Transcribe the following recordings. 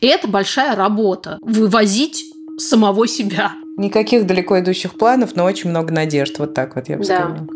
И это большая работа. Вывозить самого себя. Никаких далеко идущих планов, но очень много надежд. Вот так вот я бы Да. сказала.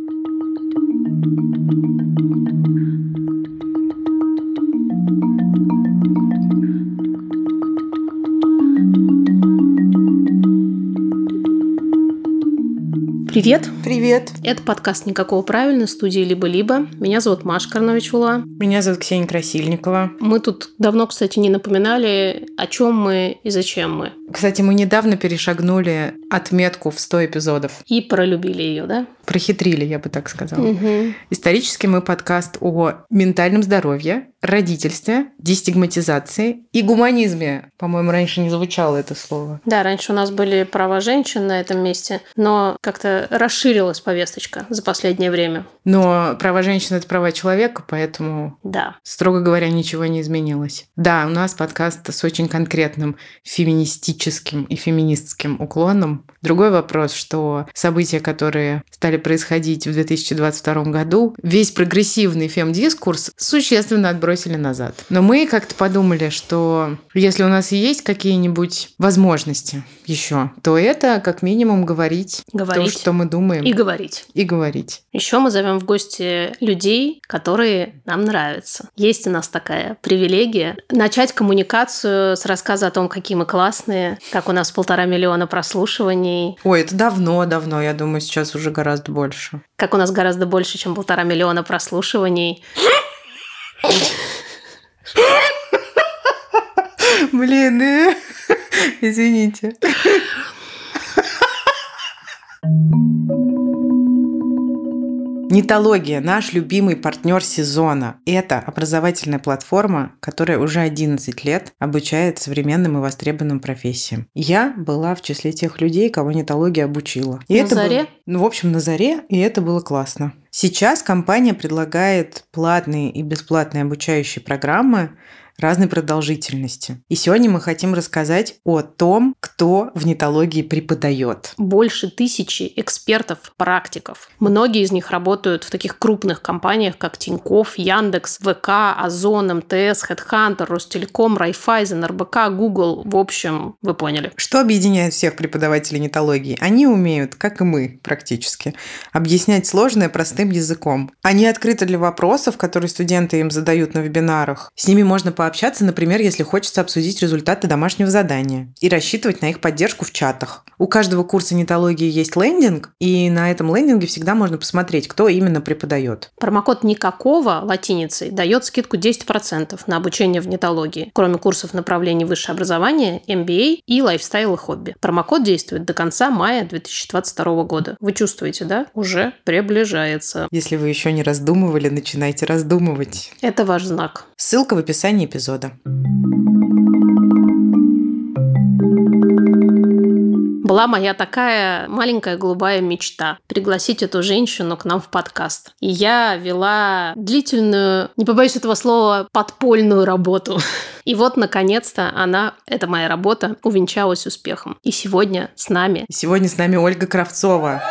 Привет! Привет. Это подкаст «Никакого правильно» студии «Либо-либо». Меня зовут Маша Карнович-Ула. Меня зовут Ксения Красильникова. Мы тут давно, кстати, не напоминали, о чем мы и зачем мы. Кстати, мы недавно перешагнули отметку в 100 эпизодов. И пролюбили ее, да? Прохитрили, я бы так сказала. Мгм. Исторически мы подкаст о ментальном здоровье, родительстве, дестигматизации и гуманизме. По-моему, раньше не звучало это слово. Да, раньше у нас были права женщин на этом месте, но как-то расширилась повесточка за последнее время. Но права женщины – это права человека, поэтому, Да. строго говоря, ничего не изменилось. Да, у нас подкаст с очень конкретным феминистическим и феминистским уклоном. Другой вопрос, что события, которые стали происходить в 2022 году, весь прогрессивный фем-дискурс существенно отбросили назад. Но мы как-то подумали, что если у нас есть какие-нибудь возможности еще, то это как минимум говорить, Говорить то, что мы думаем, и говорить. и говорить. Еще мы зовем в гости людей, которые нам нравятся. Есть у нас такая привилегия начать коммуникацию с рассказа о том, какие мы классные, как у нас полтора миллиона прослушиваний, Ой, это давно-давно, я думаю, сейчас уже гораздо больше. как у нас гораздо больше, чем полтора миллиона прослушиваний. Блин, э, извините. Нитология – наш любимый партнер сезона. Это образовательная платформа, которая уже 11 лет обучает современным и востребованным профессиям. Я была в числе тех людей, кого нитология обучила. И На это заре? было- ну, в общем, на заре, и это было классно. Сейчас компания предлагает платные и бесплатные обучающие программы разной продолжительности. И сегодня мы хотим рассказать о том, кто в нитологии преподает. Больше тысячи экспертов, практиков. Многие из них работают в таких крупных компаниях, как Тинькофф, Яндекс, ВК, Озон, МТС, Headhunter, Ростелеком, Райфайзен, РБК, Google. В общем, вы поняли. Что объединяет всех преподавателей нитологии? Они умеют, как и мы практически, объяснять сложное простым языком. Они открыты для вопросов, которые студенты им задают на вебинарах. С ними можно пообщаться, например, если хочется обсудить результаты домашнего задания и рассчитывать на их поддержку в чатах. У каждого курса нитологии есть лендинг, и на этом лендинге всегда можно посмотреть, кто именно преподает. Промокод «Никакого» латиницей дает скидку 10% на обучение в нетологии, кроме курсов направлений высшее образование, MBA и лайфстайл и хобби. Промокод действует до конца мая 2022 года. Вы чувствуете, да? Уже приближается. Если вы еще не раздумывали, начинайте раздумывать. Это ваш знак. Ссылка в описании эпизода. Была моя такая маленькая голубая мечта – пригласить эту женщину к нам в подкаст. И я вела длительную, не побоюсь этого слова, подпольную работу. И вот, наконец-то, она, это моя работа, увенчалась успехом. И сегодня с нами Сегодня с нами Ольга Кравцова.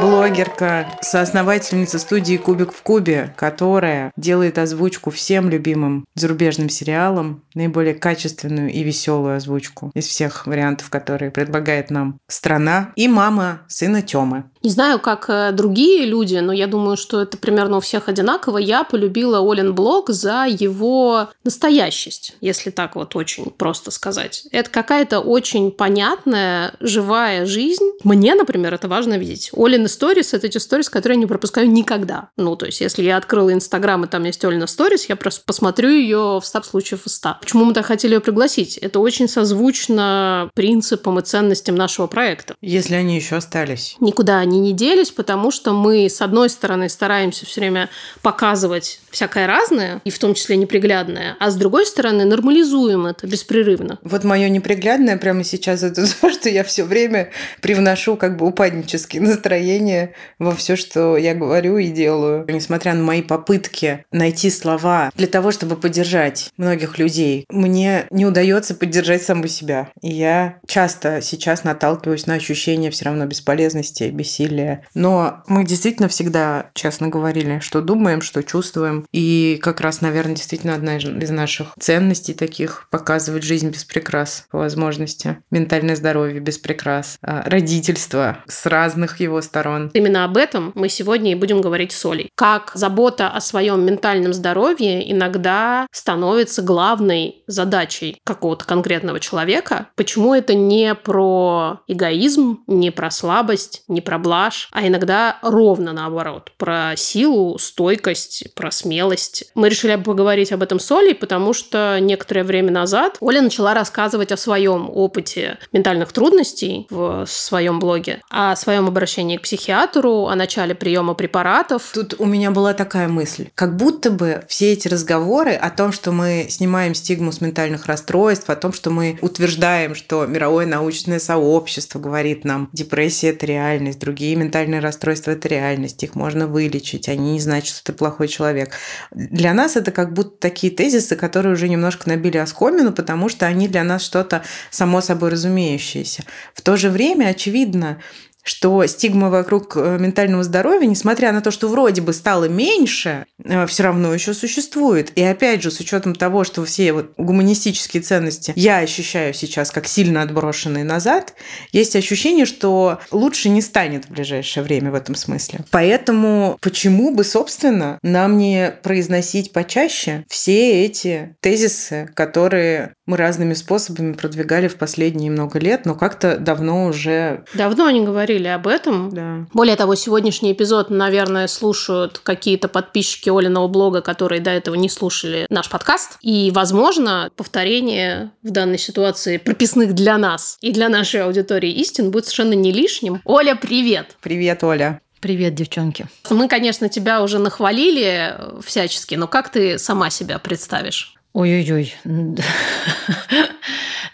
Блогерка, соосновательница студии «Кубик в кубе», которая делает озвучку всем любимым зарубежным сериалам, наиболее качественную и веселую озвучку из всех вариантов, которые предлагает нам страна, и мама сына Тёмы. Не знаю, как э, другие люди, но я думаю, что это примерно у всех одинаково. Я полюбила Олен блог за его настоящесть, если так вот очень просто сказать. Это какая-то очень понятная, живая жизнь. Мне, например, это важно видеть. Олен сторис – это те сторис, которые я не пропускаю никогда. Ну, то есть, если я открыла Инстаграм, и там есть Олена сторис, я просто посмотрю ее в 100 случаев из 100. Почему мы так хотели ее пригласить? Это очень созвучно принципам и ценностям нашего проекта. Если они еще остались. Никуда они не делись, потому что мы, с одной стороны, стараемся все время показывать всякое разное, и в том числе неприглядное, а с другой стороны, нормализуем это беспрерывно. Вот мое неприглядное прямо сейчас это то, что я все время привношу как бы упаднические настроения во все, что я говорю и делаю. Несмотря на мои попытки найти слова для того, чтобы поддержать многих людей, мне не удается поддержать саму себя. И я часто сейчас наталкиваюсь на ощущение все равно бесполезности, бессилия насилия. Но мы действительно всегда честно говорили, что думаем, что чувствуем. И как раз, наверное, действительно одна из наших ценностей таких показывать жизнь без прикрас по возможности. Mентальное здоровье без прикрас. А, родительство с разных его сторон. Именно об этом мы сегодня и будем говорить с Олей. Как забота о своем ментальном здоровье иногда становится главной задачей какого-то конкретного человека. Почему это не про эгоизм, не про слабость, не про блажь, а иногда ровно наоборот, про силу, стойкость, про смелость. Мы решили поговорить об этом с Олей, потому что некоторое время назад Оля начала рассказывать о своем опыте ментальных трудностей в своем блоге, о своем обращении к психиатру, о начале приема препаратов. Тут у меня была такая мысль. Как будто бы все эти разговоры о том, что мы снимаем стигму с ментальных расстройств, о том, что мы утверждаем, что мировое научное сообщество говорит нам, депрессия – это реальность, другие ментальные расстройства – это реальность, их можно вылечить, они не значат, что ты плохой человек. Для нас это как будто такие тезисы, которые уже немножко набили оскомину, потому что они для нас что-то само собой разумеющееся. В то же время, очевидно, что стигма вокруг э, ментального здоровья, несмотря на то, что вроде бы стало меньше, э, все равно еще существует. И опять же, с учетом того, что все вот гуманистические ценности я ощущаю сейчас как сильно отброшенные назад, есть ощущение, что лучше не станет в ближайшее время в этом смысле. Поэтому почему бы, собственно, нам не произносить почаще все эти тезисы, которые мы разными способами продвигали в последние много лет, но как-то давно уже... Давно не говорили говорили об этом. Да. Более того, сегодняшний эпизод, наверное, слушают какие-то подписчики Олиного блога, которые до этого не слушали наш подкаст. И, возможно, повторение в данной ситуации прописных для нас и для нашей аудитории истин будет совершенно не лишним. Оля, привет! Привет, Оля! Привет, девчонки. Мы, конечно, тебя уже нахвалили всячески, но как ты сама себя представишь? Ой-ой-ой.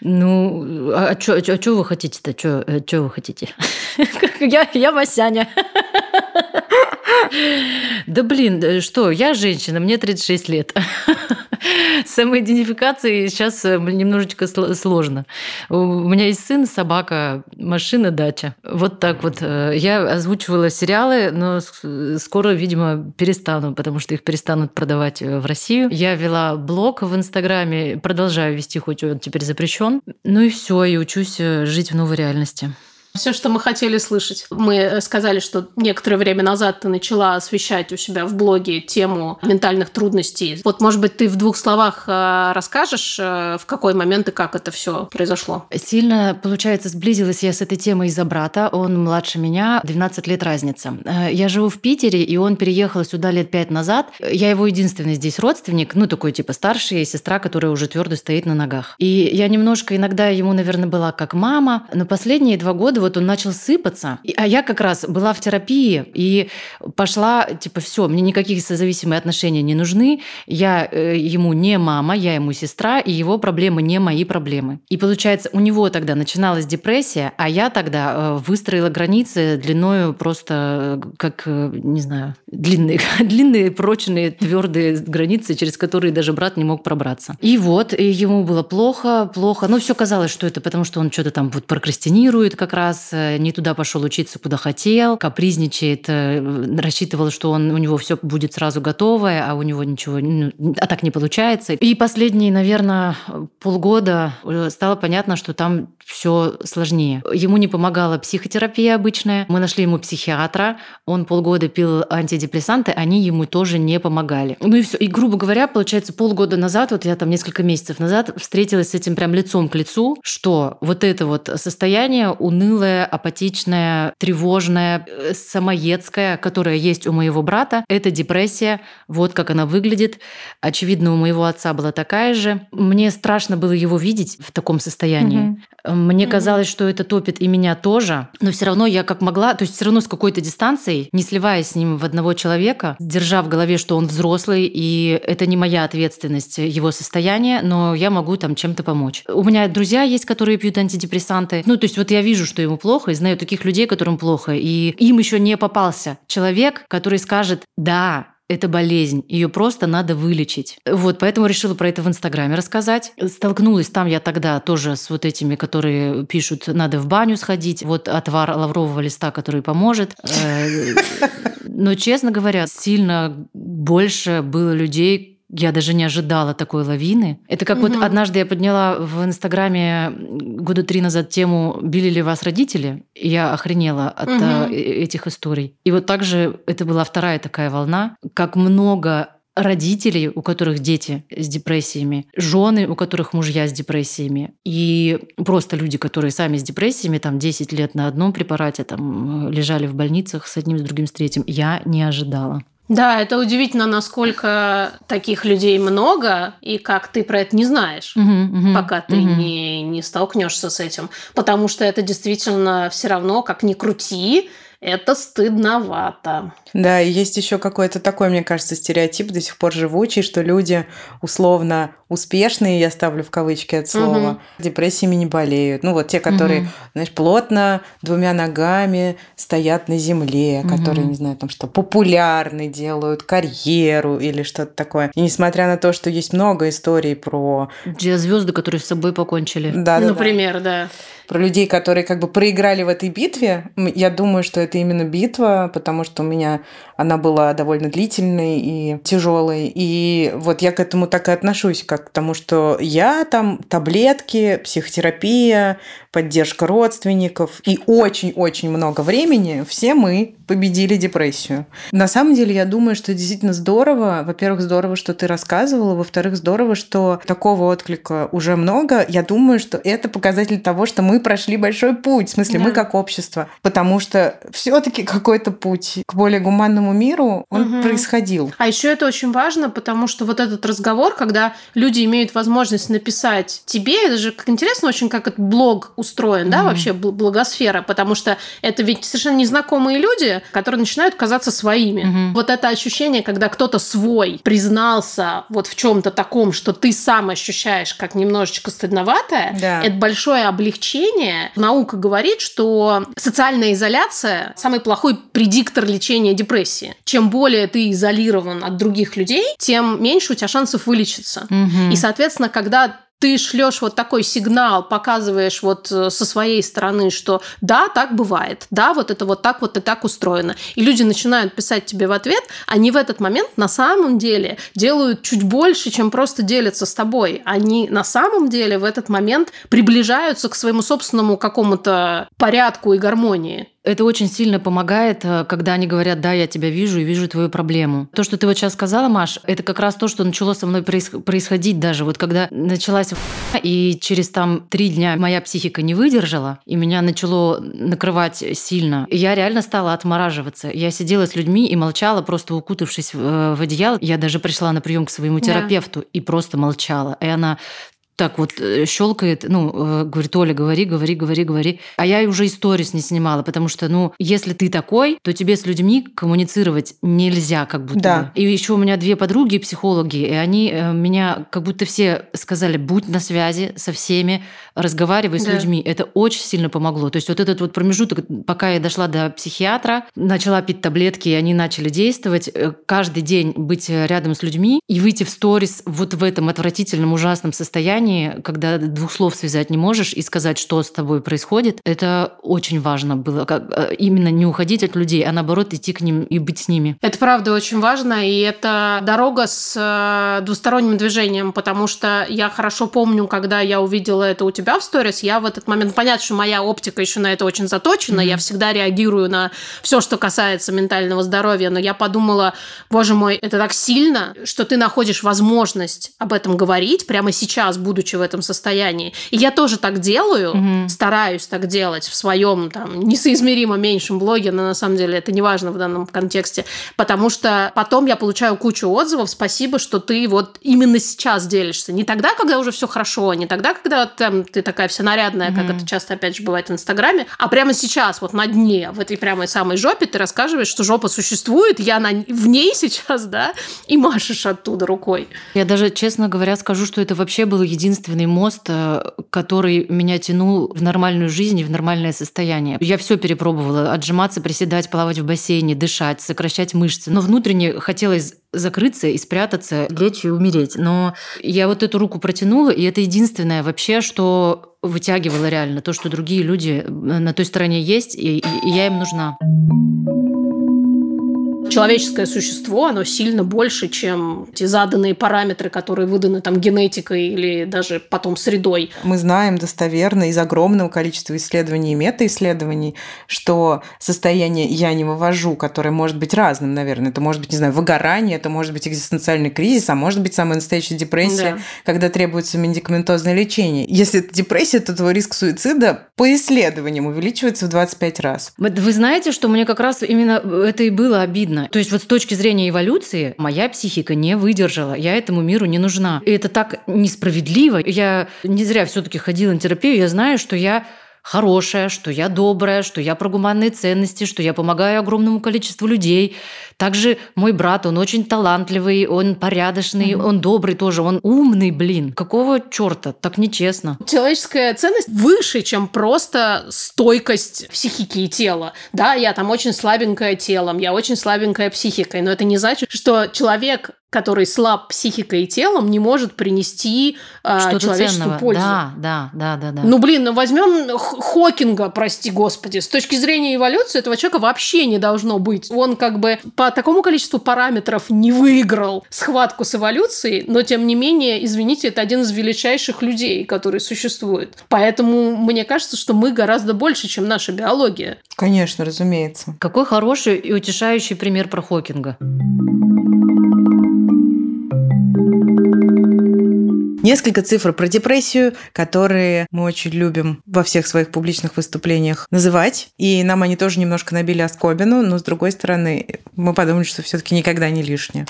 Ну, а что а вы хотите-то? Что э, вы хотите? я, я Масяня. Да блин, э, что, я женщина, мне 36 лет. Самоидентификации сейчас э, немножечко сложно. У меня есть сын, собака, машина, дача. Вот так вот. Э, я озвучивала сериалы, но скоро, видимо, перестану, потому что их перестанут продавать в Россию. Я вела блог в Инстаграме, продолжаю вести, хоть он теперь запрещен. Ну и все, и учусь жить в новой реальности. Все, что мы хотели слышать. Мы э, сказали, что некоторое время назад ты начала освещать у себя в блоге тему ментальных трудностей. Вот, может быть, ты в двух словах э, расскажешь, э, в какой момент и как это все произошло? Сильно, получается, сблизилась я с этой темой из-за брата. Он младше меня, 12 лет разница. Я живу в Питере, и он переехал сюда лет пять назад. Я его единственный здесь родственник, ну, такой типа старший, сестра, которая уже твердо стоит на ногах. И я немножко иногда ему, наверное, была как мама, но последние два года вот он начал сыпаться. А я как раз была в терапии и пошла, типа, все, мне никаких созависимые отношения не нужны. Я э, ему не мама, я ему сестра, и его проблемы не мои проблемы. И получается, у него тогда начиналась депрессия, а я тогда э, выстроила границы длиною просто э, как, э, не знаю, длинные, длинные, прочные, твердые границы, через которые даже брат не мог пробраться. И вот, и ему было плохо, плохо. Ну, все казалось, что это потому, что он что-то там вот прокрастинирует как раз, раз э, не туда пошел учиться, куда хотел, капризничает, э, рассчитывал, что он, у него все будет сразу готовое, а у него ничего, ну, а так не получается. И последние, наверное, полгода э, стало понятно, что там все сложнее. Ему не помогала психотерапия обычная. Мы нашли ему психиатра. Он полгода пил антидепрессанты, они ему тоже не помогали. Ну и все. И, грубо говоря, получается, полгода назад, вот я там несколько месяцев назад встретилась с этим прям лицом к лицу, что вот это вот состояние унылое, унылая, апатичная, тревожная, э, самоедская, которая есть у моего брата. Это депрессия. Вот как она выглядит. Очевидно, у моего отца была такая же. Мне страшно было его видеть в таком состоянии. Угу. Мне угу. казалось, что это топит и меня тоже. Но все равно я как могла, то есть все равно с какой-то дистанцией, не сливаясь с ним в одного человека, держа в голове, что он взрослый, и это не моя ответственность, его состояние, но я могу там чем-то помочь. У меня друзья есть, которые пьют антидепрессанты. Ну, то есть вот я вижу, что ему плохо, и знаю таких людей, которым плохо, и им еще не попался человек, который скажет, да, это болезнь, ее просто надо вылечить. Вот, поэтому решила про это в Инстаграме рассказать. Столкнулась там я тогда тоже с вот этими, которые пишут, надо в баню сходить, вот отвар лаврового листа, который поможет. Э, но, честно говоря, сильно больше было людей, я даже не ожидала такой лавины. Это как угу. вот однажды я подняла в Инстаграме года три назад тему «Били ли вас родители?» и Я охренела от угу. этих историй. И вот также это была вторая такая волна. Как много родителей, у которых дети с депрессиями, жены, у которых мужья с депрессиями, и просто люди, которые сами с депрессиями, там 10 лет на одном препарате, там лежали в больницах с одним, с другим, с третьим. Я не ожидала. Да, это удивительно, насколько таких людей много, и как ты про это не знаешь, угу, угу, пока ты угу. не, не столкнешься с этим. Потому что это действительно все равно, как ни крути, это стыдновато. Да, и есть еще какой-то такой, мне кажется, стереотип до сих пор живучий, что люди условно успешные, я ставлю в кавычки от слова, угу. депрессиями не болеют. Ну вот те, которые, угу. знаешь, плотно двумя ногами стоят на земле, угу. которые, не знаю, там что, популярны, делают карьеру или что-то такое. И несмотря на то, что есть много историй про... Звезды, которые с собой покончили. Да, да, Например, да. да про людей, которые как бы проиграли в этой битве. Я думаю, что это именно битва, потому что у меня она была довольно длительной и тяжелой. И вот я к этому так и отношусь, как к тому, что я там таблетки, психотерапия, поддержка родственников и очень-очень много времени все мы победили депрессию. На самом деле, я думаю, что действительно здорово. Во-первых, здорово, что ты рассказывала. Во-вторых, здорово, что такого отклика уже много. Я думаю, что это показатель того, что мы прошли большой путь. В смысле, да. мы как общество. Потому что все-таки какой-то путь к более гуманному миру, он угу. происходил. А еще это очень важно, потому что вот этот разговор, когда люди имеют возможность написать тебе, это же как интересно очень, как этот блог устроен, mm да, вообще благосфера, потому что это ведь совершенно незнакомые люди, которые начинают казаться своими. mm Вот это ощущение, когда кто-то свой признался вот в чем-то таком, что ты сам ощущаешь как немножечко стыдноватое, да. это большое облегчение. Наука говорит, что социальная изоляция самый плохой предиктор лечения депрессии. Чем более ты изолирован от других людей, тем меньше у тебя шансов вылечиться. mm И, соответственно, когда ты шлешь вот такой сигнал, показываешь вот э, со своей стороны, что да, так бывает, да, вот это вот так вот и так устроено. И люди начинают писать тебе в ответ, они в этот момент на самом деле делают чуть больше, чем просто делятся с тобой. Они на самом деле в этот момент приближаются к своему собственному какому-то порядку и гармонии. Это очень сильно помогает, э, когда они говорят, да, я тебя вижу и вижу твою проблему. То, что ты вот сейчас сказала, Маш, это как раз то, что начало со мной происходить даже. Вот когда началась и через там три дня моя психика не выдержала, и меня начало накрывать сильно, я реально стала отмораживаться. Я сидела с людьми и молчала, просто укутавшись в, э, в одеяло. Я даже пришла на прием к своему терапевту да. и просто молчала. И она так вот э, щелкает, ну, э, говорит, Оля, говори, говори, говори, говори. А я уже историс не снимала, потому что, ну, если ты такой, то тебе с людьми коммуницировать нельзя как будто да. бы. И еще у меня две подруги психологи, и они э, меня как будто все сказали, будь на связи со всеми, разговаривай с да. людьми. Это очень сильно помогло. То есть вот этот вот промежуток, пока я дошла до психиатра, начала пить таблетки, и они начали действовать, каждый день быть рядом с людьми и выйти в сторис вот в этом отвратительном, ужасном состоянии, состоянии, когда двух слов связать не можешь и сказать, что с тобой происходит, это очень важно было. Как, э, именно не уходить от людей, а наоборот идти к ним и быть с ними. Это правда очень важно, и это дорога с э, двусторонним движением, потому что я хорошо помню, когда я увидела это у тебя в сторис, я в этот момент, понятно, что моя оптика еще на это очень заточена, mm-hmm. я всегда реагирую на все, что касается ментального здоровья, но я подумала, боже мой, это так сильно, что ты находишь возможность об этом говорить прямо сейчас, будучи будучи в этом состоянии. И я тоже так делаю, угу. стараюсь так делать в своем там несоизмеримо меньшем блоге, но на самом деле это не важно в данном контексте, потому что потом я получаю кучу отзывов, спасибо, что ты вот именно сейчас делишься. Не тогда, когда уже все хорошо, не тогда, когда там ты такая вся нарядная, угу. как это часто опять же бывает в Инстаграме, а прямо сейчас, вот на дне, в этой прямой самой жопе ты рассказываешь, что жопа существует, я на... в ней сейчас, да, и машешь оттуда рукой. Я даже, честно говоря, скажу, что это вообще было единственное единственный мост, э, который меня тянул в нормальную жизнь и в нормальное состояние. Я все перепробовала. Отжиматься, приседать, плавать в бассейне, дышать, сокращать мышцы. Но внутренне хотелось закрыться и спрятаться, лечь и умереть. Но я вот эту руку протянула, и это единственное вообще, что вытягивало реально то, что другие люди э, на той стороне есть, и, и я им нужна человеческое существо, оно сильно больше, чем те заданные параметры, которые выданы там генетикой или даже потом средой. Мы знаем достоверно из огромного количества исследований и мета-исследований, что состояние «я не вывожу», которое может быть разным, наверное, это может быть, не знаю, выгорание, это может быть экзистенциальный кризис, а может быть самая настоящая депрессия, да. когда требуется медикаментозное лечение. Если это депрессия, то твой риск суицида по исследованиям увеличивается в 25 раз. Вы знаете, что мне как раз именно это и было обидно видно. То есть вот с точки зрения эволюции моя психика не выдержала. Я этому миру не нужна. И это так несправедливо. Я не зря все-таки ходила на терапию. Я знаю, что я хорошая, что я добрая, что я про гуманные ценности, что я помогаю огромному количеству людей. Также мой брат, он очень талантливый, он порядочный, mm-hmm. он добрый тоже, он умный, блин. Какого черта? Так нечестно. Человеческая ценность выше, чем просто стойкость психики и тела. Да, я там очень слабенькая телом, я очень слабенькая психикой, но это не значит, что человек который слаб психикой и телом, не может принести э, человечеству ценного. пользу. Да, да, да, да, да. Ну, блин, ну возьмем Хокинга, прости господи. С точки зрения эволюции этого человека вообще не должно быть. Он как бы по такому количеству параметров не выиграл схватку с эволюцией, но тем не менее, извините, это один из величайших людей, который существует. Поэтому мне кажется, что мы гораздо больше, чем наша биология. Конечно, разумеется. Какой хороший и утешающий пример про Хокинга. Несколько цифр про депрессию, которые мы очень любим во всех своих публичных выступлениях называть. И нам они тоже немножко набили оскобину, но с другой стороны, мы подумали, что все-таки никогда не лишнее.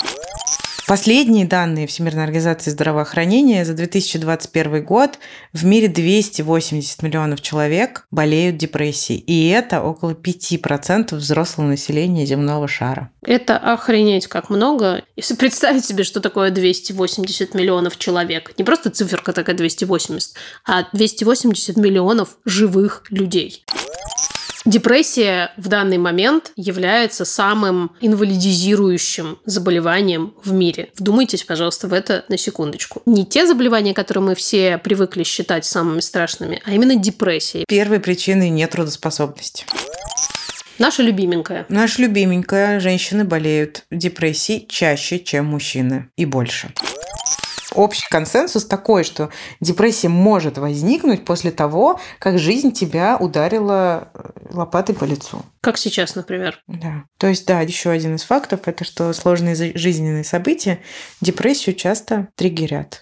Последние данные Всемирной организации здравоохранения за 2021 год в мире 280 миллионов человек болеют депрессией. И это около 5% взрослого населения земного шара. Это охренеть как много. Если представить себе, что такое 280 миллионов человек. Не просто циферка такая 280, а 280 миллионов живых людей. Депрессия в данный момент является самым инвалидизирующим заболеванием в мире. Вдумайтесь, пожалуйста, в это на секундочку. Не те заболевания, которые мы все привыкли считать самыми страшными, а именно депрессия. Первой причиной нетрудоспособности. Наша любименькая. Наша любименькая. Женщины болеют депрессией чаще, чем мужчины. И больше общий консенсус такой, что депрессия может возникнуть после того, как жизнь тебя ударила э, лопатой по лицу. Как сейчас, например. Да. То есть, да, еще один из фактов – это что сложные жизненные события депрессию часто триггерят.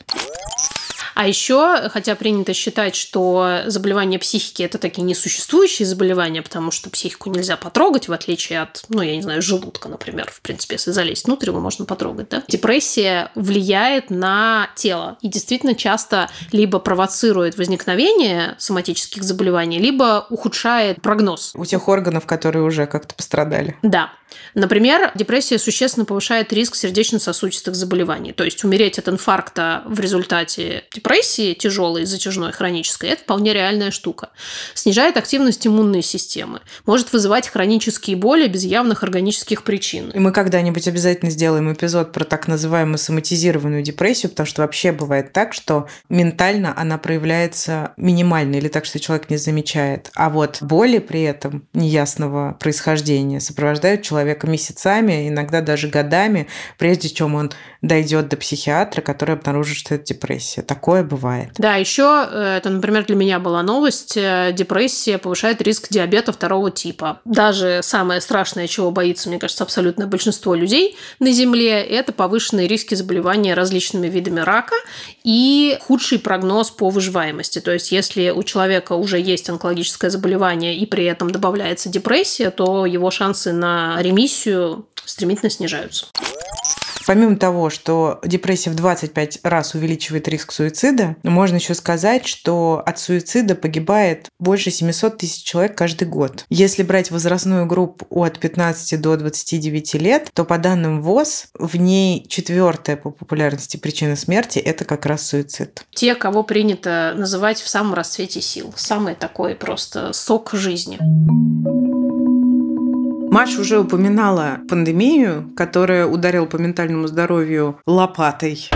А еще, хотя принято считать, что заболевания психики это такие несуществующие заболевания, потому что психику нельзя потрогать, в отличие от, ну, я не знаю, желудка, например. В принципе, если залезть внутрь, его можно потрогать, да? Депрессия влияет на тело и действительно часто либо провоцирует возникновение соматических заболеваний, либо ухудшает прогноз. У тех органов, которые уже как-то пострадали. Да. Например, депрессия существенно повышает риск сердечно-сосудистых заболеваний. То есть умереть от инфаркта в результате депрессии тяжелой, затяжной, хронической – это вполне реальная штука. Снижает активность иммунной системы. Может вызывать хронические боли без явных органических причин. И мы когда-нибудь обязательно сделаем эпизод про так называемую соматизированную депрессию, потому что вообще бывает так, что ментально она проявляется минимально или так, что человек не замечает. А вот боли при этом неясного происхождения сопровождают человека человека месяцами, иногда даже годами, прежде чем он дойдет до психиатра, который обнаружит, что это депрессия. Такое бывает. Да, еще э, это, например, для меня была новость. Э, депрессия повышает риск диабета второго типа. Даже самое страшное, чего боится, мне кажется, абсолютное большинство людей на Земле, это повышенные риски заболевания различными видами рака и худший прогноз по выживаемости. То есть, если у человека уже есть онкологическое заболевание и при этом добавляется депрессия, то его шансы на ремиссию стремительно снижаются. Помимо того, что депрессия в 25 раз увеличивает риск суицида, можно еще сказать, что от суицида погибает больше 700 тысяч человек каждый год. Если брать возрастную группу от 15 до 29 лет, то по данным ВОЗ в ней четвертая по популярности причина смерти – это как раз суицид. Те, кого принято называть в самом расцвете сил. Самый такой просто сок жизни. Маша уже упоминала пандемию, которая ударила по ментальному здоровью лопатой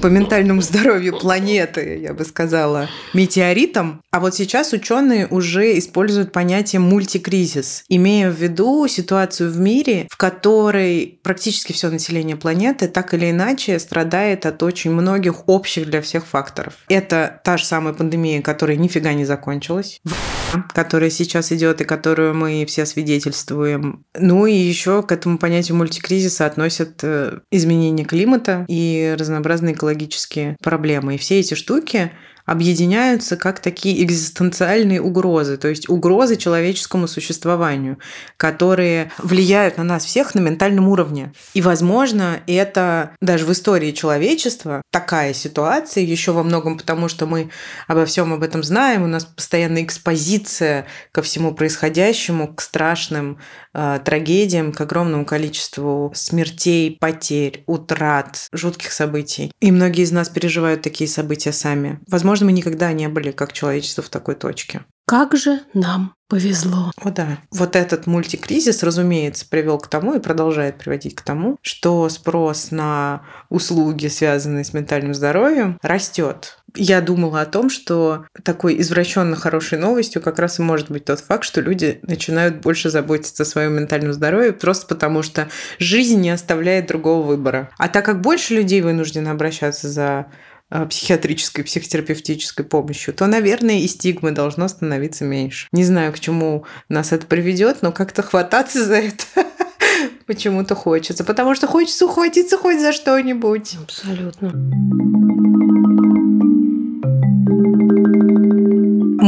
по ментальному здоровью планеты, я бы сказала, метеоритом. А вот сейчас ученые уже используют понятие мультикризис, имея в виду ситуацию в мире, в которой практически все население планеты так или иначе страдает от очень многих общих для всех факторов. Это та же самая пандемия, которая нифига не закончилась, которая сейчас идет и которую мы все свидетельствуем. Ну и еще к этому понятию мультикризиса относят э, изменение климата и разнообразные экологические экологические проблемы. И все эти штуки объединяются как такие экзистенциальные угрозы, то есть угрозы человеческому существованию, которые влияют на нас всех на ментальном уровне. И, возможно, это даже в истории человечества такая ситуация, еще во многом потому, что мы обо всем об этом знаем, у нас постоянная экспозиция ко всему происходящему, к страшным э, трагедиям, к огромному количеству смертей, потерь, утрат, жутких событий. И многие из нас переживают такие события сами. Возможно, Возможно, мы никогда не были как человечество в такой точке. Как же нам повезло. О да. Вот этот мультикризис, разумеется, привел к тому и продолжает приводить к тому, что спрос на услуги, связанные с ментальным здоровьем, растет. Я думала о том, что такой извращенно хорошей новостью как раз и может быть тот факт, что люди начинают больше заботиться о своем ментальном здоровье просто потому, что жизнь не оставляет другого выбора. А так как больше людей вынуждены обращаться за психиатрической, психотерапевтической помощью, то, наверное, и стигмы должно становиться меньше. Не знаю, к чему нас это приведет, но как-то хвататься за это почему-то хочется, потому что хочется ухватиться хоть за что-нибудь. Абсолютно.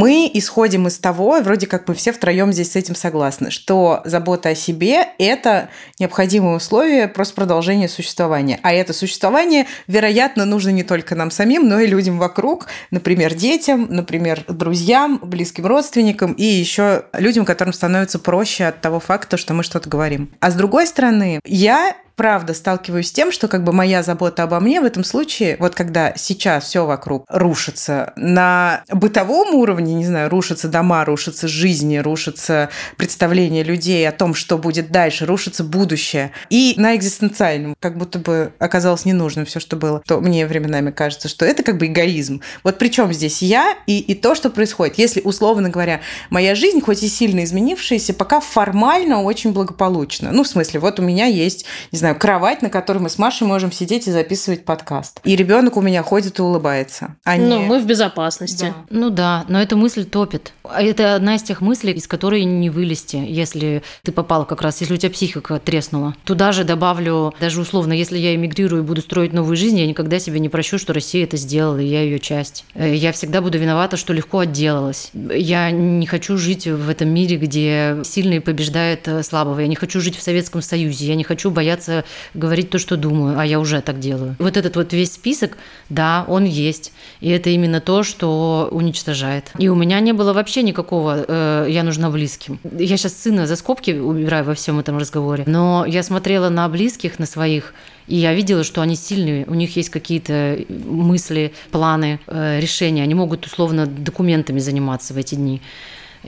Мы исходим из того, вроде как мы все втроем здесь с этим согласны, что забота о себе – это необходимое условие просто продолжения существования. А это существование, вероятно, нужно не только нам самим, но и людям вокруг, например, детям, например, друзьям, близким родственникам и еще людям, которым становится проще от того факта, что мы что-то говорим. А с другой стороны, я правда сталкиваюсь с тем, что как бы моя забота обо мне в этом случае, вот когда сейчас все вокруг рушится на бытовом уровне, не знаю, рушатся дома, рушатся жизни, рушатся представления людей о том, что будет дальше, рушится будущее. И на экзистенциальном, как будто бы оказалось ненужным все, что было, то мне временами кажется, что это как бы эгоизм. Вот причем здесь я и, и то, что происходит. Если, условно говоря, моя жизнь, хоть и сильно изменившаяся, пока формально очень благополучна. Ну, в смысле, вот у меня есть, не знаю, знаю, кровать, на которой мы с Машей можем сидеть и записывать подкаст. И ребенок у меня ходит и улыбается. А ну, мы в безопасности. Да. Ну да, но эта мысль топит. А это одна из тех мыслей, из которой не вылезти, если ты попала как раз, если у тебя психика треснула. Туда же добавлю, даже условно, если я эмигрирую и буду строить новую жизнь, я никогда себе не прощу, что Россия это сделала, и я ее часть. Э, я всегда буду виновата, что легко отделалась. Я не хочу жить в этом мире, где сильный побеждает э, слабого. Я не хочу жить в Советском Союзе. Я не хочу бояться говорить то, что думаю, а я уже так делаю. Вот этот вот весь список, да, он есть. И это именно то, что уничтожает. И у меня не было вообще никакого э, «я нужна близким». Я сейчас сына за скобки убираю во всем этом разговоре, но я смотрела на близких, на своих, и я видела, что они сильные, у них есть какие-то мысли, планы, э, решения. Они могут условно документами заниматься в эти дни.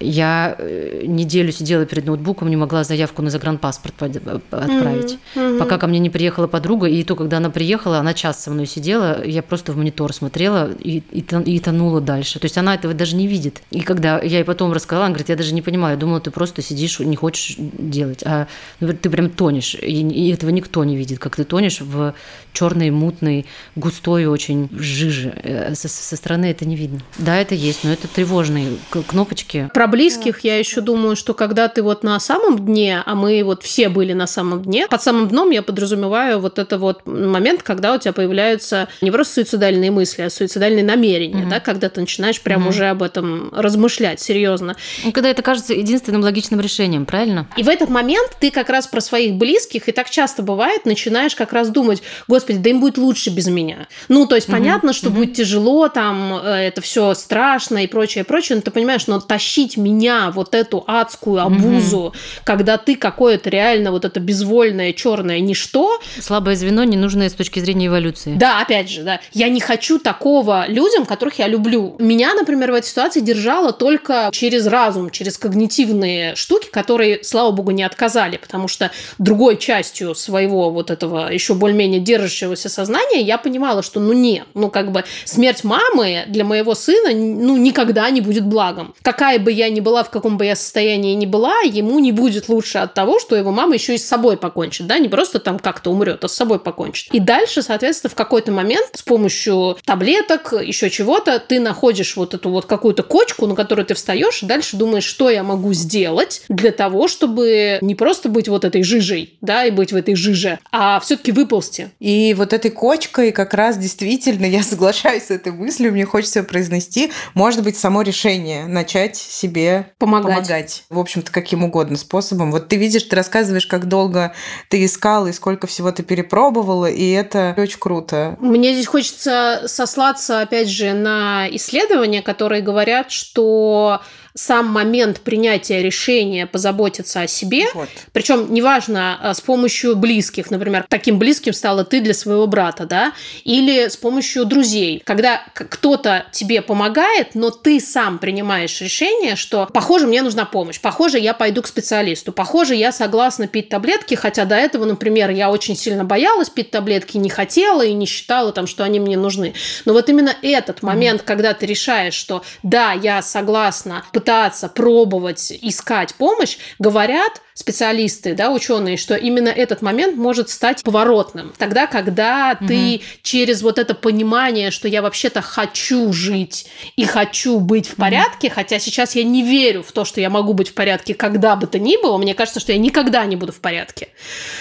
Я э, неделю сидела перед ноутбуком, не могла заявку на загранпаспорт э, отправить. Mm-hmm. Пока ко мне не приехала подруга, и то, когда она приехала, она час со мной сидела, я просто в монитор смотрела и, и, и тонула дальше. То есть она этого даже не видит. И когда я ей потом рассказала, она говорит, я даже не понимаю, я думала, ты просто сидишь, не хочешь делать, а ну, ты прям тонешь, и, и этого никто не видит, как ты тонешь в черной, мутной, густой очень жиже. Э, со, со стороны это не видно. Да, это есть, но это тревожные кнопочки Про близких я еще думаю, что когда ты вот на самом дне, а мы вот все были на самом дне, под самым дном я подразумеваю вот это вот момент, когда у тебя появляются не просто суицидальные мысли, а суицидальные намерения, mm-hmm. да, когда ты начинаешь прям mm-hmm. уже об этом размышлять серьезно. Ну, когда это кажется единственным логичным решением, правильно? И в этот момент ты как раз про своих близких, и так часто бывает, начинаешь как раз думать, господи, да им будет лучше без меня. Ну, то есть mm-hmm. понятно, что mm-hmm. будет тяжело, там, э, это все страшно и прочее, прочее, но ты понимаешь, но тащить меня, вот эту адскую обузу, mm-hmm. когда ты какое-то реально вот это безвольное черное ничто. Слабое звено, ненужное с точки зрения эволюции. Да, опять же, да. Я не хочу такого людям, которых я люблю. Меня, например, в этой ситуации держало только через разум, через когнитивные штуки, которые, слава богу, не отказали, потому что другой частью своего вот этого еще более-менее держащегося сознания я понимала, что ну нет, ну как бы смерть мамы для моего сына ну никогда не будет благом. Какая бы я ни была, в каком бы я состоянии ни была, ему не будет лучше от того, что его мама еще и с собой покончит, да, не просто там как-то умрет, а с собой покончит. И дальше, соответственно, в какой-то момент с помощью таблеток, еще чего-то, ты находишь вот эту вот какую-то кочку, на которую ты встаешь, и дальше думаешь, что я могу сделать для того, чтобы не просто быть вот этой жижей, да, и быть в этой жиже, а все-таки выползти. И вот этой кочкой как раз действительно я соглашаюсь с этой мыслью, мне хочется произнести, может быть, само решение начать себе помогать. помогать. В общем-то, каким угодно способом. Вот ты видишь, ты рассказываешь, как долго ты искал и сколько всего ты перепробовала, и это очень круто. Мне здесь хочется сослаться, опять же, на исследования, которые говорят, что сам момент принятия решения позаботиться о себе, вот. причем неважно а, с помощью близких, например, таким близким стала ты для своего брата, да, или с помощью друзей, когда кто-то тебе помогает, но ты сам принимаешь решение, что, похоже, мне нужна помощь, похоже, я пойду к специалисту, похоже, я согласна пить таблетки, хотя до этого, например, я очень сильно боялась пить таблетки, не хотела и не считала там, что они мне нужны. Но вот именно этот момент, mm-hmm. когда ты решаешь, что да, я согласна пытаться, пробовать, искать помощь, говорят специалисты, да, ученые, что именно этот момент может стать поворотным. Тогда, когда угу. ты через вот это понимание, что я вообще-то хочу жить и хочу быть в порядке, угу. хотя сейчас я не верю в то, что я могу быть в порядке когда бы то ни было, мне кажется, что я никогда не буду в порядке.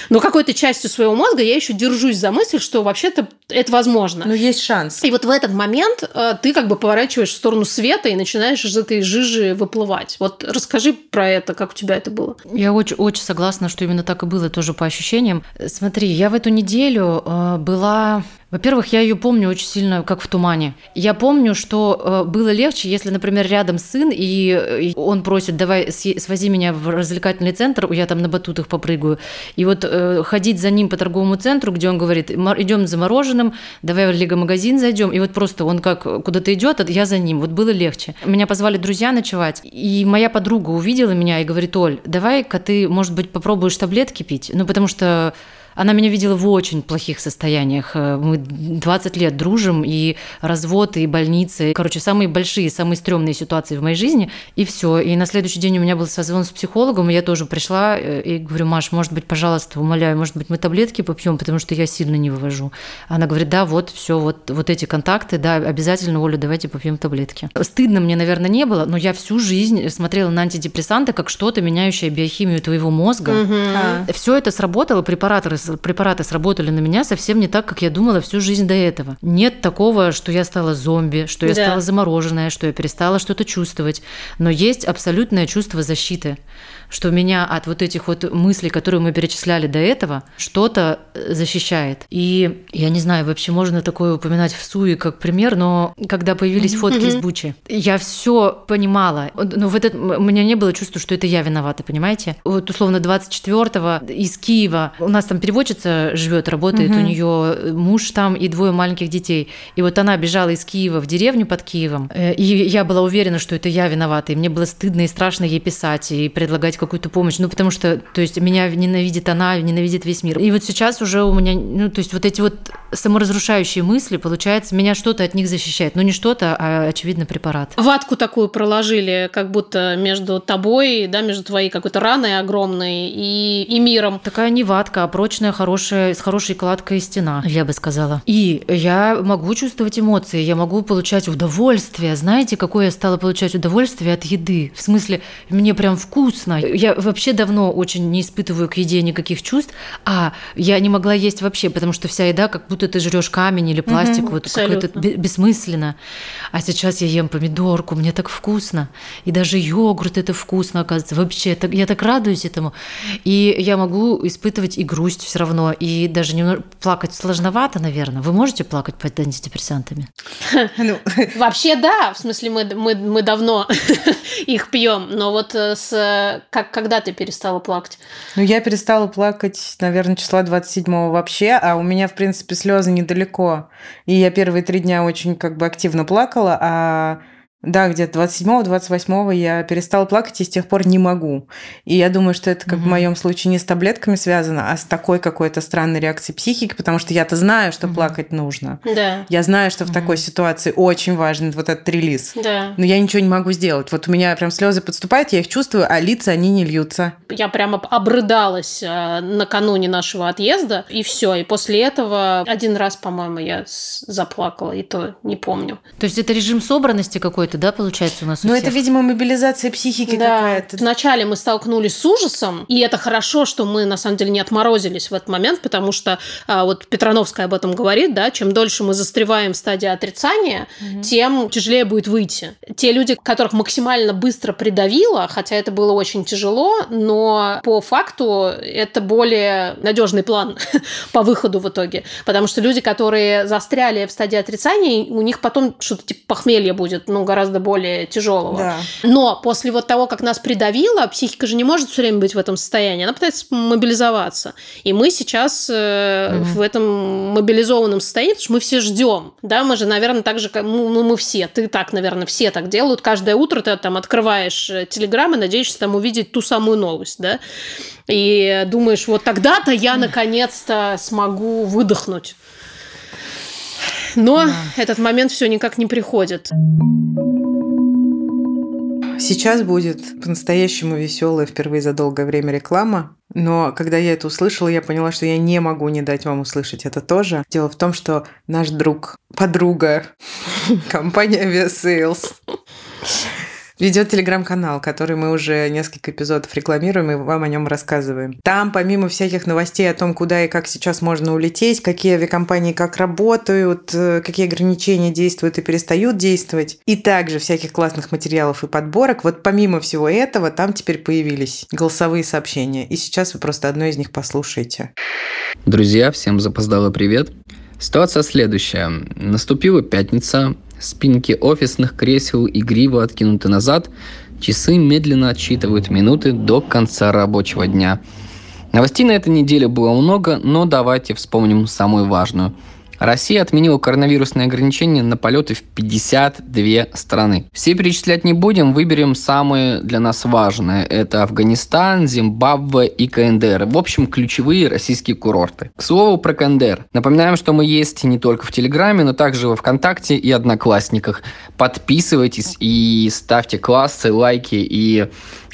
Но какой-то частью своего мозга я еще держусь за мысль, что вообще-то это возможно. Но есть шанс. И вот в этот момент э, ты как бы поворачиваешь в сторону света и начинаешь из этой жижи выплывать. Вот расскажи про это, как у тебя это было. Я очень, очень согласна, что именно так и было, тоже по ощущениям. Смотри, я в эту неделю э, была во-первых, я ее помню очень сильно, как в тумане. Я помню, что э, было легче, если, например, рядом сын, и он просит, давай свози меня в развлекательный центр, я там на батутах попрыгаю. И вот э, ходить за ним по торговому центру, где он говорит, идем за мороженым, давай в лего-магазин зайдем, и вот просто он как куда-то идет, а я за ним. Вот было легче. Меня позвали друзья ночевать, и моя подруга увидела меня и говорит, Оль, давай-ка ты, может быть, попробуешь таблетки пить, ну потому что она меня видела в очень плохих состояниях. Э, мы 20 лет дружим, и развод, и больницы. Короче, самые большие, самые стрёмные ситуации в моей жизни. И все. И на следующий день у меня был созвон с психологом, и я тоже пришла э, и говорю, Маш, может быть, пожалуйста, умоляю, может быть, мы таблетки попьем, потому что я сильно не вывожу. Она говорит, да, вот, все, вот, вот эти контакты, да, обязательно, Оля, давайте попьем таблетки. Стыдно мне, наверное, не было, но я всю жизнь смотрела на антидепрессанты как что-то, меняющее биохимию твоего мозга. Угу. Все это сработало, препараты препараты сработали на меня совсем не так, как я думала всю жизнь до этого. Нет такого, что я стала зомби, что я да. стала замороженная, что я перестала что-то чувствовать. Но есть абсолютное чувство защиты что меня от вот этих вот мыслей, которые мы перечисляли до этого, что-то э, защищает. И я не знаю, вообще можно такое упоминать в Суе как пример, но когда появились фотки из Бучи, я все понимала. Но в этот у меня не было чувства, что это я виновата, понимаете? Вот условно 24-го из Киева у нас там переводчица живет, работает, у нее муж там и двое маленьких детей. И вот она бежала из Киева в деревню под Киевом, э, и я была уверена, что это я виновата, и мне было стыдно и страшно ей писать и предлагать какую-то помощь, ну, потому что, то есть, меня ненавидит она, ненавидит весь мир. И вот сейчас уже у меня, ну, то есть, вот эти вот саморазрушающие мысли, получается, меня что-то от них защищает. Ну, не что-то, а, очевидно, препарат. Ватку такую проложили, как будто между тобой, да, между твоей какой-то раной огромной и, и миром. Такая не ватка, а прочная, хорошая, с хорошей кладкой стена, я бы сказала. И я могу чувствовать эмоции, я могу получать удовольствие. Знаете, какое я стала получать удовольствие от еды? В смысле, мне прям вкусно. Я вообще давно очень не испытываю к еде никаких чувств, а я не могла есть вообще, потому что вся еда, как будто ты жрешь камень или пластик, угу, вот какое-то бессмысленно. А сейчас я ем помидорку, мне так вкусно. И даже йогурт это вкусно, оказывается. Вообще, так, я так радуюсь этому. И я могу испытывать и грусть все равно, и даже немного плакать сложновато, наверное. Вы можете плакать под антидепрессантами? Ну. Вообще да, в смысле мы, мы, мы давно их пьем, но вот э, с как, когда ты перестала плакать? Ну, я перестала плакать, наверное, числа 27-го вообще, а у меня, в принципе, слезы недалеко. И я первые три дня очень как бы активно плакала, а да, где-то 27-28 я перестала плакать и с тех пор не могу. И я думаю, что это, как угу. в моем случае, не с таблетками связано, а с такой какой-то странной реакцией психики, потому что я-то знаю, что угу. плакать нужно. Да. Я знаю, что в такой ситуации очень важен вот этот релиз. Да. Но я ничего не могу сделать. Вот у меня прям слезы подступают, я их чувствую, а лица, они не льются. Я прямо обрыдалась э, накануне нашего отъезда, и все. И после этого один раз, по-моему, я заплакала, и то не помню. То есть это режим собранности какой-то какой-то, да, получается у нас? Ну, это, видимо, мобилизация психики да. какая-то. Вначале мы столкнулись с ужасом, и это хорошо, что мы, на самом деле, не отморозились в этот момент, потому что а, вот Петрановская об этом говорит, да, чем дольше мы застреваем в стадии отрицания, угу. тем тяжелее будет выйти. Те люди, которых максимально быстро придавило, хотя это было очень тяжело, но по факту это более надежный план по выходу в итоге. Потому что люди, которые застряли в стадии отрицания, у них потом что-то типа похмелья будет, ну, гораздо гораздо более тяжелого. Да. Но после вот того, как нас придавило, психика же не может все время быть в этом состоянии, она пытается мобилизоваться. И мы сейчас э, угу. в этом мобилизованном состоянии, потому что мы все ждем. Да, мы же, наверное, так же, как ну, ну, мы все, ты так, наверное, все так делают. Каждое утро ты там открываешь э, телеграм и надеешься там увидеть ту самую новость, да, и думаешь, вот тогда-то я наконец-то смогу выдохнуть. Но да. этот момент все никак не приходит. Сейчас будет по-настоящему веселая впервые за долгое время реклама. Но когда я это услышала, я поняла, что я не могу не дать вам услышать это тоже. Дело в том, что наш друг, подруга, компания Aviasales ведет телеграм-канал, который мы уже несколько эпизодов рекламируем и вам о нем рассказываем. Там, помимо всяких новостей о том, куда и как сейчас можно улететь, какие авиакомпании как работают, э, какие ограничения действуют и перестают действовать, и также всяких классных материалов и подборок, вот помимо всего этого, там теперь появились голосовые сообщения. И сейчас вы просто одно из них послушаете. Друзья, всем запоздало привет. Ситуация следующая. Наступила пятница, Спинки офисных кресел игриво откинуты назад, часы медленно отсчитывают минуты до конца рабочего дня. Новостей на этой неделе было много, но давайте вспомним самую важную – Россия отменила коронавирусные ограничения на полеты в 52 страны. Все перечислять не будем, выберем самые для нас важные. Это Афганистан, Зимбабве и КНДР. В общем, ключевые российские курорты. К слову про КНДР. Напоминаем, что мы есть не только в Телеграме, но также во Вконтакте и Одноклассниках. Подписывайтесь и ставьте классы, лайки и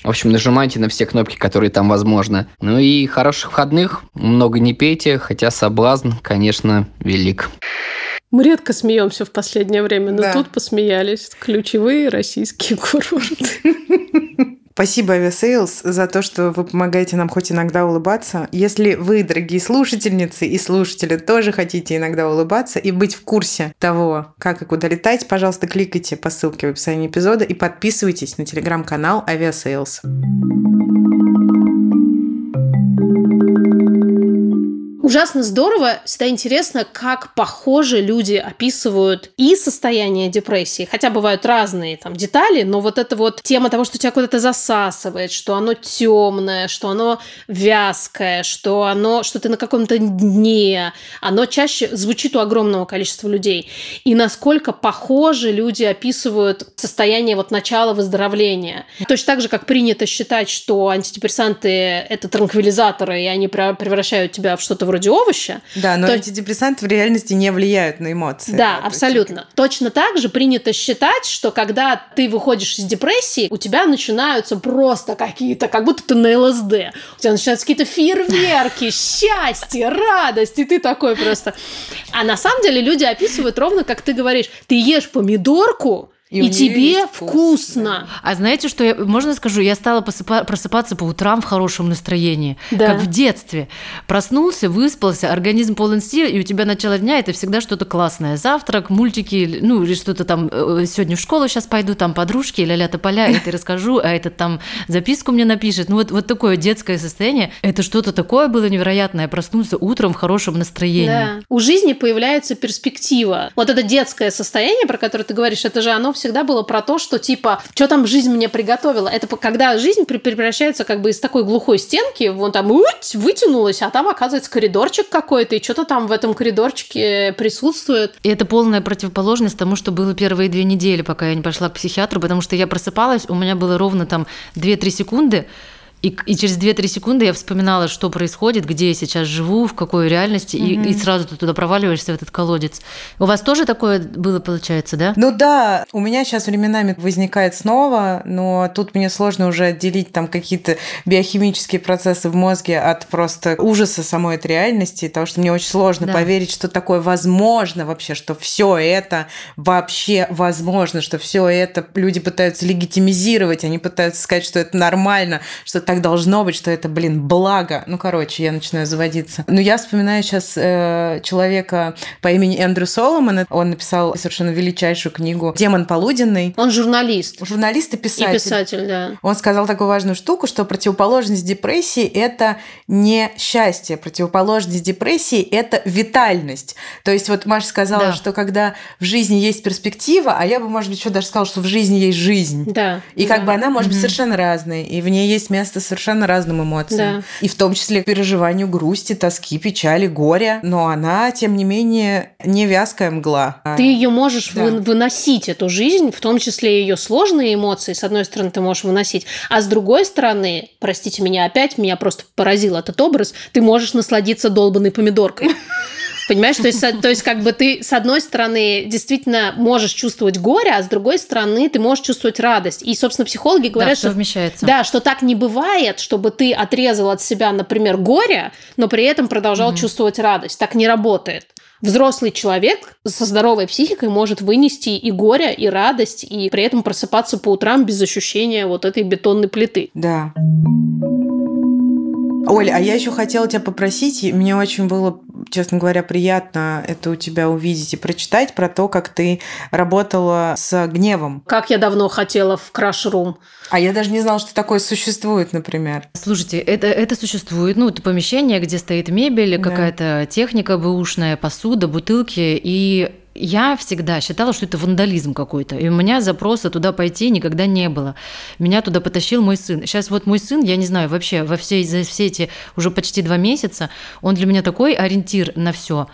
в общем, нажимайте на все кнопки, которые там возможны. Ну и хороших выходных, много не пейте, хотя соблазн, конечно, велик. Мы редко смеемся в последнее время, но да. тут посмеялись. Ключевые российские курорты. Спасибо, Aviasales, за то, что вы помогаете нам хоть иногда улыбаться. Если вы, дорогие слушательницы и слушатели, тоже хотите иногда улыбаться и быть в курсе того, как и куда летать, пожалуйста, кликайте по ссылке в описании эпизода и подписывайтесь на телеграм-канал Aviasales. Ужасно здорово, всегда интересно, как похоже люди описывают и состояние депрессии, хотя бывают разные там детали, но вот эта вот тема того, что тебя куда-то засасывает, что оно темное, что оно вязкое, что оно, что ты на каком-то дне, оно чаще звучит у огромного количества людей. И насколько похоже люди описывают состояние вот начала выздоровления. Точно так же, как принято считать, что антидепрессанты – это транквилизаторы, и они превращают тебя в что-то вроде овоща. Да, но то... антидепрессанты в реальности не влияют на эмоции. Да, абсолютно. Точно так же принято считать, что когда ты выходишь из депрессии, у тебя начинаются просто какие-то, как будто ты на ЛСД. У тебя начинаются какие-то фейерверки, счастье, радость, и ты такой просто. А на самом деле люди описывают ровно, как ты говоришь. Ты ешь помидорку, и, и тебе вкусно. Да. А знаете, что я, можно скажу, я стала посыпа, просыпаться по утрам в хорошем настроении, да. как в детстве. Проснулся, выспался, организм полон сил, и у тебя начало дня это всегда что-то классное. Завтрак, мультики, ну или что-то там. Э, сегодня в школу сейчас пойду, там подружки, ля-ля поля, это расскажу, а этот там записку мне напишет. Ну вот, вот такое детское состояние. Это что-то такое было невероятное. Проснуться утром в хорошем настроении. Да. У жизни появляется перспектива. Вот это детское состояние, про которое ты говоришь, это же оно всегда было про то, что типа, что там жизнь мне приготовила. Это когда жизнь превращается как бы из такой глухой стенки, вон там вытянулась, а там оказывается коридорчик какой-то, и что-то там в этом коридорчике присутствует. И это полная противоположность тому, что было первые две недели, пока я не пошла к психиатру, потому что я просыпалась, у меня было ровно там 2-3 секунды, и, и через 2-3 секунды я вспоминала, что происходит, где я сейчас живу, в какой реальности, mm-hmm. и, и сразу ты туда проваливаешься в этот колодец. У вас тоже такое было, получается, да? Ну да, у меня сейчас временами возникает снова, но тут мне сложно уже отделить там какие-то биохимические процессы в мозге от просто ужаса самой этой реальности, потому что мне очень сложно да. поверить, что такое возможно вообще, что все это вообще возможно, что все это люди пытаются легитимизировать, они пытаются сказать, что это нормально, что так должно быть, что это, блин, благо. Ну, короче, я начинаю заводиться. Но я вспоминаю сейчас э, человека по имени Эндрю Соломон. Он написал совершенно величайшую книгу «Демон полуденный». Он журналист. Журналист и писатель. И писатель, да. Он сказал такую важную штуку, что противоположность депрессии – это не счастье. Противоположность депрессии – это витальность. То есть вот Маша сказала, да. что когда в жизни есть перспектива, а я бы, может быть, еще даже сказала, что в жизни есть жизнь. Да. И да. как бы она может быть совершенно разной, и в ней есть место поддастся совершенно разным эмоциям. Да. И в том числе переживанию грусти, тоски, печали, горя. Но она, тем не менее, не вязкая мгла. Ты ее можешь да. выносить, эту жизнь, в том числе ее сложные эмоции, с одной стороны, ты можешь выносить, а с другой стороны, простите меня опять, меня просто поразил этот образ, ты можешь насладиться долбанной помидоркой. Понимаешь, то есть, то есть как бы ты с одной стороны действительно можешь чувствовать горе, а с другой стороны ты можешь чувствовать радость. И, собственно, психологи говорят, да, что, вмещается. да, что так не бывает, чтобы ты отрезал от себя, например, горе, но при этом продолжал угу. чувствовать радость. Так не работает. Взрослый человек со здоровой психикой может вынести и горе, и радость, и при этом просыпаться по утрам без ощущения вот этой бетонной плиты. Да. Оля, а я еще хотела тебя попросить, мне очень было, честно говоря, приятно это у тебя увидеть и прочитать про то, как ты работала с гневом. Как я давно хотела в краш-рум. А я даже не знала, что такое существует, например. Слушайте, это, это существует. Ну, это помещение, где стоит мебель, да. какая-то техника бэушная, посуда, бутылки. И я всегда считала, что это вандализм какой-то. И у меня запроса туда пойти никогда не было. Меня туда потащил мой сын. Сейчас вот мой сын, я не знаю, вообще во все, за все эти уже почти два месяца, он для меня такой ориентир на все.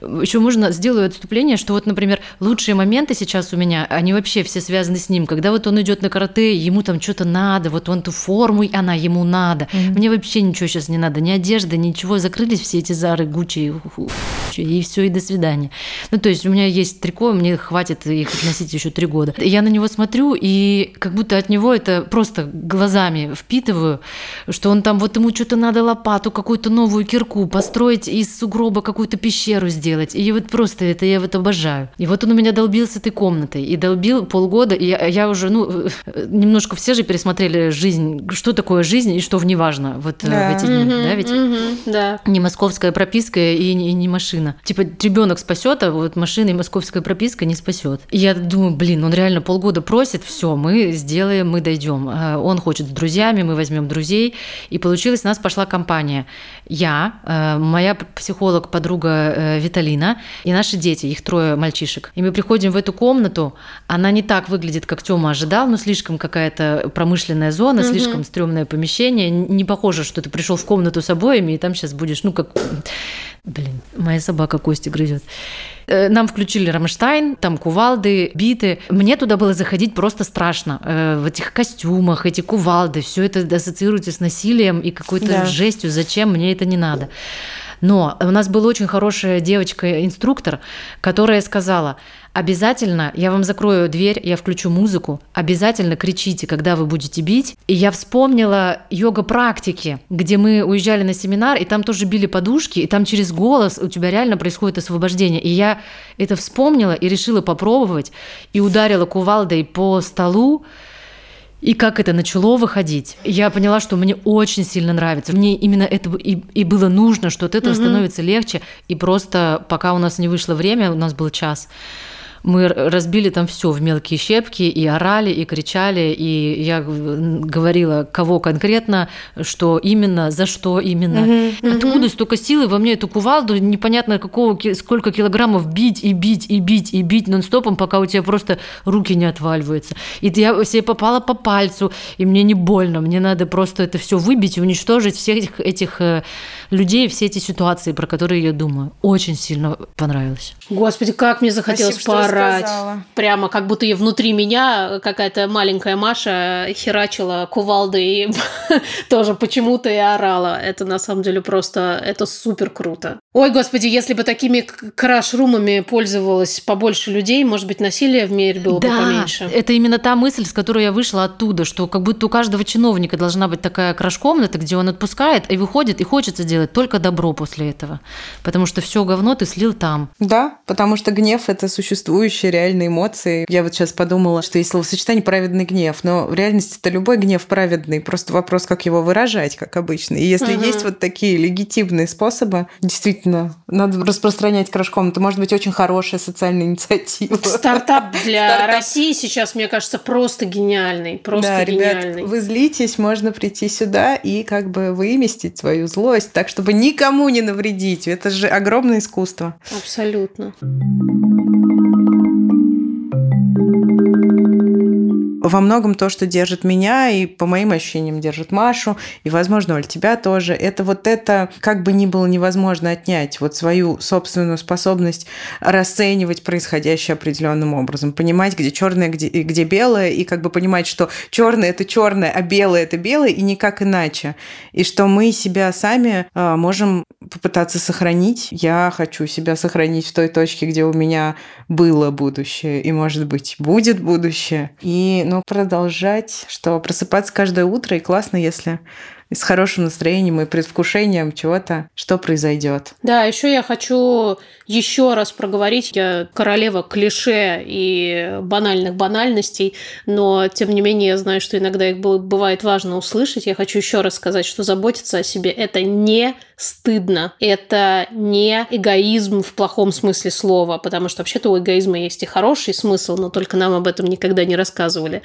Еще можно сделаю отступление, что вот, например, лучшие моменты сейчас у меня, они вообще все связаны с ним. Когда вот он идет на карате, ему там что-то надо, вот он ту форму, и она ему надо. Mm-hmm. Мне вообще ничего сейчас не надо, ни одежда, ничего. Закрылись все эти зары, гучи, и все, и до свидания. Ну, то есть у меня есть трико, мне хватит их носить еще три года. Я на него смотрю, и как будто от него это просто глазами впитываю, что он там, вот ему что-то надо лопату, какую-то новую кирку построить, из сугроба какую-то пещеру сделать. И вот просто это я вот обожаю. И вот он у меня долбил с этой комнатой. И долбил полгода, и я, я уже, ну, немножко все же пересмотрели жизнь, что такое жизнь и что в ней важно вот э, да. в эти дни, mm-hmm, да, ведь? Mm-hmm, да. Не московская прописка и не, и не машина. Типа ребенок спасет, а вот машины московская прописка не спасет. И я думаю, блин, он реально полгода просит, все, мы сделаем, мы дойдем. Э, он хочет с друзьями, мы возьмем друзей. И получилось, у нас пошла компания. Я, э, моя психолог, подруга э, Виталина и наши дети, их трое мальчишек. И мы приходим в эту комнату, она не так выглядит, как Тёма ожидал, но слишком какая-то промышленная зона, угу. слишком стрёмное помещение. Не похоже, что ты пришел в комнату с обоями, и там сейчас будешь, ну, как Блин, моя собака кости грызет. Э, нам включили Рамштайн, там кувалды, биты. Мне туда было заходить просто страшно. Э, в этих костюмах, эти кувалды, все это ассоциируется с насилием и какой-то да. жестью. Зачем мне это не надо? Но у нас была очень хорошая девочка-инструктор, которая сказала, обязательно, я вам закрою дверь, я включу музыку, обязательно кричите, когда вы будете бить. И я вспомнила йога-практики, где мы уезжали на семинар, и там тоже били подушки, и там через голос у тебя реально происходит освобождение. И я это вспомнила и решила попробовать, и ударила кувалдой по столу, и как это начало выходить, я поняла, что мне очень сильно нравится. Мне именно это и, и было нужно, что от этого угу. становится легче. И просто пока у нас не вышло время, у нас был час, мы разбили там все в мелкие щепки и орали, и кричали, и я говорила, кого конкретно, что именно, за что именно. Угу, Откуда угу. столько силы во мне эту кувалду, непонятно какого, сколько килограммов бить и бить и бить и бить нон-стопом, пока у тебя просто руки не отваливаются. И я себе попала по пальцу, и мне не больно, мне надо просто это все выбить и уничтожить всех этих, этих э, людей, все эти ситуации, про которые я думаю. Очень сильно понравилось. Господи, как мне захотелось Спасибо, орать. Прямо как будто и внутри меня какая-то маленькая Маша херачила кувалды и тоже почему-то и орала. Это на самом деле просто, это супер круто. Ой, господи, если бы такими краш-румами пользовалось побольше людей, может быть, насилие в мире было да, бы поменьше. это именно та мысль, с которой я вышла оттуда, что как будто у каждого чиновника должна быть такая краш-комната, где он отпускает и выходит, и хочется делать только добро после этого. Потому что все говно ты слил там. Да, потому что гнев – это существующие реальные эмоции. Я вот сейчас подумала, что есть словосочетание «праведный гнев», но в реальности это любой гнев праведный, просто вопрос, как его выражать, как обычно. И если угу. есть вот такие легитимные способы, действительно, надо распространять кружком. Это может быть очень хорошая социальная инициатива. Стартап для Стартап. России сейчас, мне кажется, просто гениальный. Просто да, гениальный. Ребят, вы злитесь, можно прийти сюда и как бы выместить свою злость так, чтобы никому не навредить. Это же огромное искусство. Абсолютно. Во многом то, что держит меня, и по моим ощущениям держит Машу, и, возможно, Оль, тебя тоже, это вот это, как бы ни было невозможно отнять, вот свою собственную способность расценивать происходящее определенным образом, понимать, где черное, где, где белое, и как бы понимать, что черное это черное, а белое это белое, и никак иначе. И что мы себя сами э, можем попытаться сохранить. Я хочу себя сохранить в той точке, где у меня было будущее, и, может быть, будет будущее. И, ну, продолжать, что просыпаться каждое утро, и классно, если и с хорошим настроением и предвкушением чего-то, что произойдет. Да, еще я хочу еще раз проговорить. Я королева клише и банальных банальностей, но тем не менее я знаю, что иногда их бывает важно услышать. Я хочу еще раз сказать, что заботиться о себе это не стыдно, это не эгоизм в плохом смысле слова, потому что вообще-то у эгоизма есть и хороший смысл, но только нам об этом никогда не рассказывали.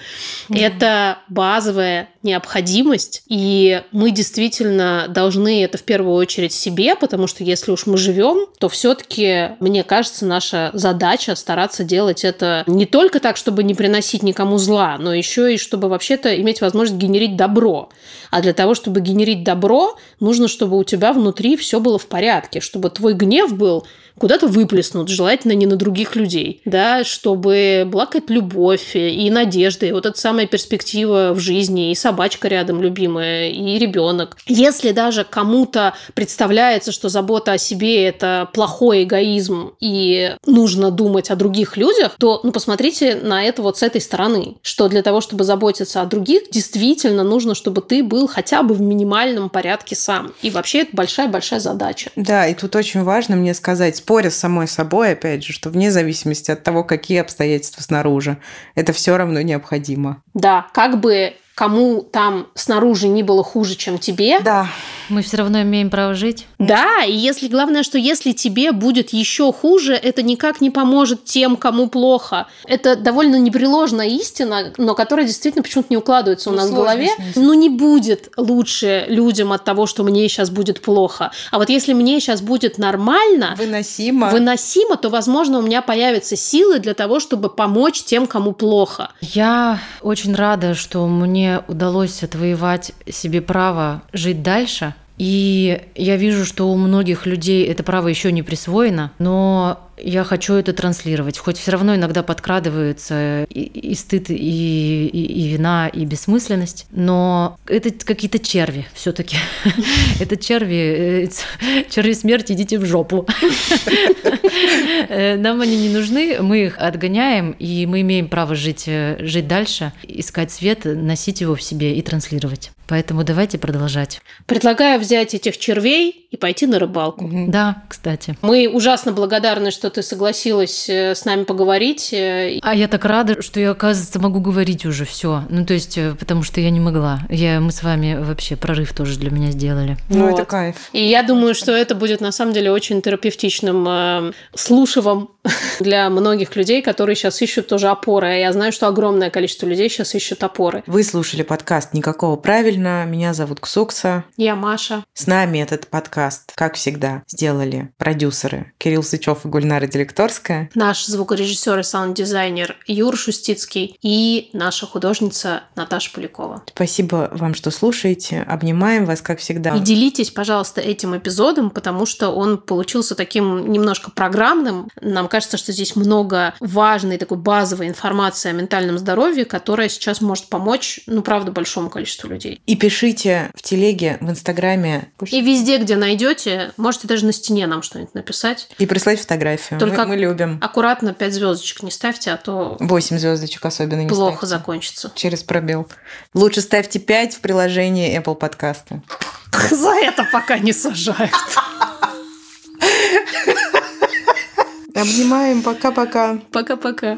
Mm-hmm. Это базовая необходимость, и мы действительно должны это в первую очередь себе, потому что если уж мы живем, то все-таки, мне кажется, наша задача стараться делать это не только так, чтобы не приносить никому зла, но еще и чтобы вообще-то иметь возможность генерить добро. А для того, чтобы генерить добро, нужно, чтобы у тебя внутри все было в порядке, чтобы твой гнев был куда-то выплеснут, желательно не на других людей, да, чтобы была какая-то любовь и надежда, и вот эта самая перспектива в жизни, и собачка рядом любимая, и ребенок. Если даже кому-то представляется, что забота о себе – это плохой эгоизм, и нужно думать о других людях, то, ну, посмотрите на это вот с этой стороны, что для того, чтобы заботиться о других, действительно нужно, чтобы ты был хотя бы в минимальном порядке сам. И вообще это большая-большая задача. Да, и тут очень важно мне сказать, споря с самой собой, опять же, что вне зависимости от того, какие обстоятельства снаружи, это все равно необходимо. Да, как бы кому там снаружи не было хуже, чем тебе. Да Мы все равно имеем право жить. Да, и если главное, что если тебе будет еще хуже, это никак не поможет тем, кому плохо. Это довольно непреложная истина, но которая действительно почему-то не укладывается у Ну, нас в голове. Ну, не будет лучше людям от того, что мне сейчас будет плохо. А вот если мне сейчас будет нормально, Выносимо. выносимо, то, возможно, у меня появятся силы для того, чтобы помочь тем, кому плохо. Я очень рада, что мне удалось отвоевать себе право жить дальше. И я вижу, что у многих людей это право еще не присвоено, но я хочу это транслировать. Хоть все равно иногда подкрадываются и, и стыд, и, и, и вина, и бессмысленность, но это какие-то черви все-таки. Это черви, э, черви смерти, идите в жопу. Э, Нам они не нужны, мы их отгоняем, и мы имеем право жить, э, жить дальше, искать свет, носить его в себе и транслировать. Поэтому давайте продолжать. Предлагаю взять этих червей и пойти на рыбалку. Мгм. Да, кстати. Мы ужасно благодарны, что ты согласилась э, с нами поговорить. э, А я так рада, что я, оказывается, могу говорить уже все. Ну, то есть, э, потому что я не могла. Я, мы с вами вообще прорыв тоже для меня сделали. Ну, это Вот. кайф. И я думаю, что это будет на самом деле очень терапевтичным э, слушивом для многих людей, которые сейчас ищут тоже опоры. А я знаю, что огромное количество людей сейчас ищут опоры. Вы слушали подкаст «Никакого правильно». Меня зовут Ксукса. Я Маша. С нами этот подкаст, как всегда, сделали продюсеры Кирилл Сычев и Гульнара Делекторская. Наш звукорежиссер и саунд-дизайнер Юр Шустицкий и наша художница Наташа Полякова. Спасибо вам, что слушаете. Обнимаем вас, как всегда. И делитесь, пожалуйста, этим эпизодом, потому что он получился таким немножко программным. Нам кажется, что здесь много важной такой базовой информации о ментальном здоровье, которая сейчас может помочь, ну, правда, большому количеству людей. И пишите в телеге, в инстаграме И везде, где найдете, можете даже на стене нам что-нибудь написать. и прислать фотографию. Только- Мы, мы любим. Аккуратно 5 звездочек не ставьте, а то Восемь звездочек особенно не плохо ставьте. закончится. Через пробел. Лучше ставьте 5 в приложении Apple подкаста. За это пока не сажают. Обнимаем. Пока-пока. Пока-пока.